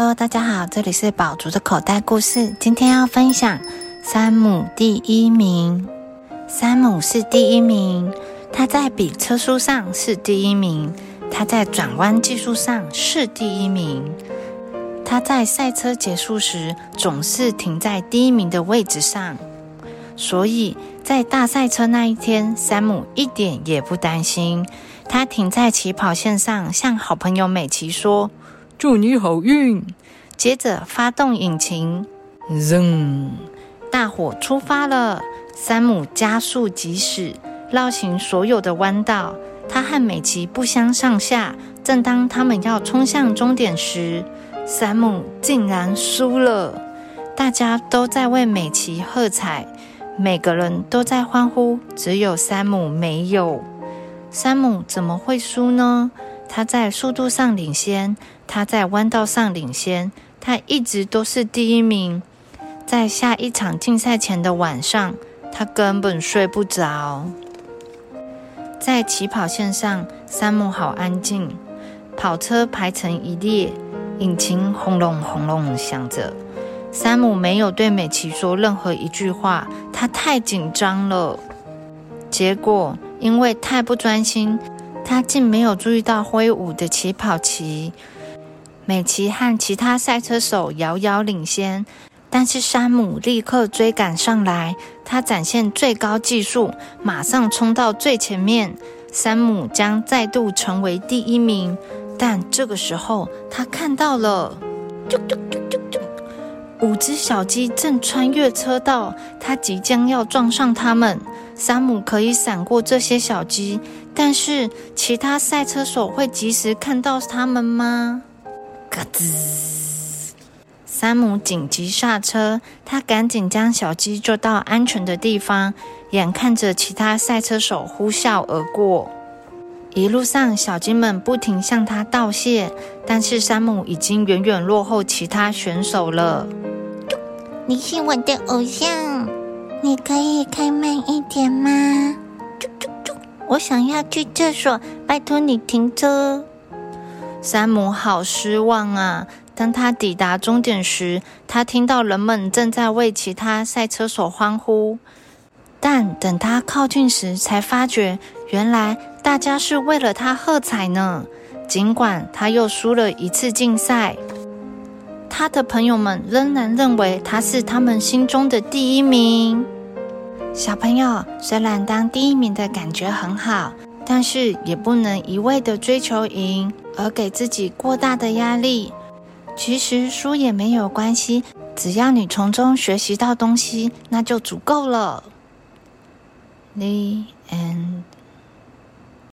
Hello，大家好，这里是宝竹的口袋故事。今天要分享山姆第一名。山姆是第一名，他在比车速上是第一名，他在转弯技术上是第一名，他在赛车结束时总是停在第一名的位置上。所以在大赛车那一天，山姆一点也不担心。他停在起跑线上，向好朋友美琪说。祝你好运！接着发动引擎，扔！大火出发了。山姆加速疾驶，绕行所有的弯道。他和美琪不相上下。正当他们要冲向终点时，山姆竟然输了。大家都在为美琪喝彩，每个人都在欢呼，只有山姆没有。山姆怎么会输呢？他在速度上领先。他在弯道上领先，他一直都是第一名。在下一场竞赛前的晚上，他根本睡不着。在起跑线上，山姆好安静，跑车排成一列，引擎轰隆轰隆响着。山姆没有对美琪说任何一句话，他太紧张了。结果因为太不专心，他竟没有注意到挥舞的起跑旗。美琪和其他赛车手遥遥领先，但是山姆立刻追赶上来。他展现最高技术，马上冲到最前面。山姆将再度成为第一名。但这个时候，他看到了，五只小鸡正穿越车道，他即将要撞上它们。山姆可以闪过这些小鸡，但是其他赛车手会及时看到他们吗？嘎吱！山姆紧急刹车，他赶紧将小鸡救到安全的地方，眼看着其他赛车手呼啸而过。一路上，小鸡们不停向他道谢，但是山姆已经远远落后其他选手了。你是我的偶像，你可以开慢一点吗？我想要去厕所，拜托你停车。山姆好失望啊！当他抵达终点时，他听到人们正在为其他赛车手欢呼。但等他靠近时，才发觉原来大家是为了他喝彩呢。尽管他又输了一次竞赛，他的朋友们仍然认为他是他们心中的第一名。小朋友，虽然当第一名的感觉很好。但是也不能一味的追求赢，而给自己过大的压力。其实输也没有关系，只要你从中学习到东西，那就足够了。The end.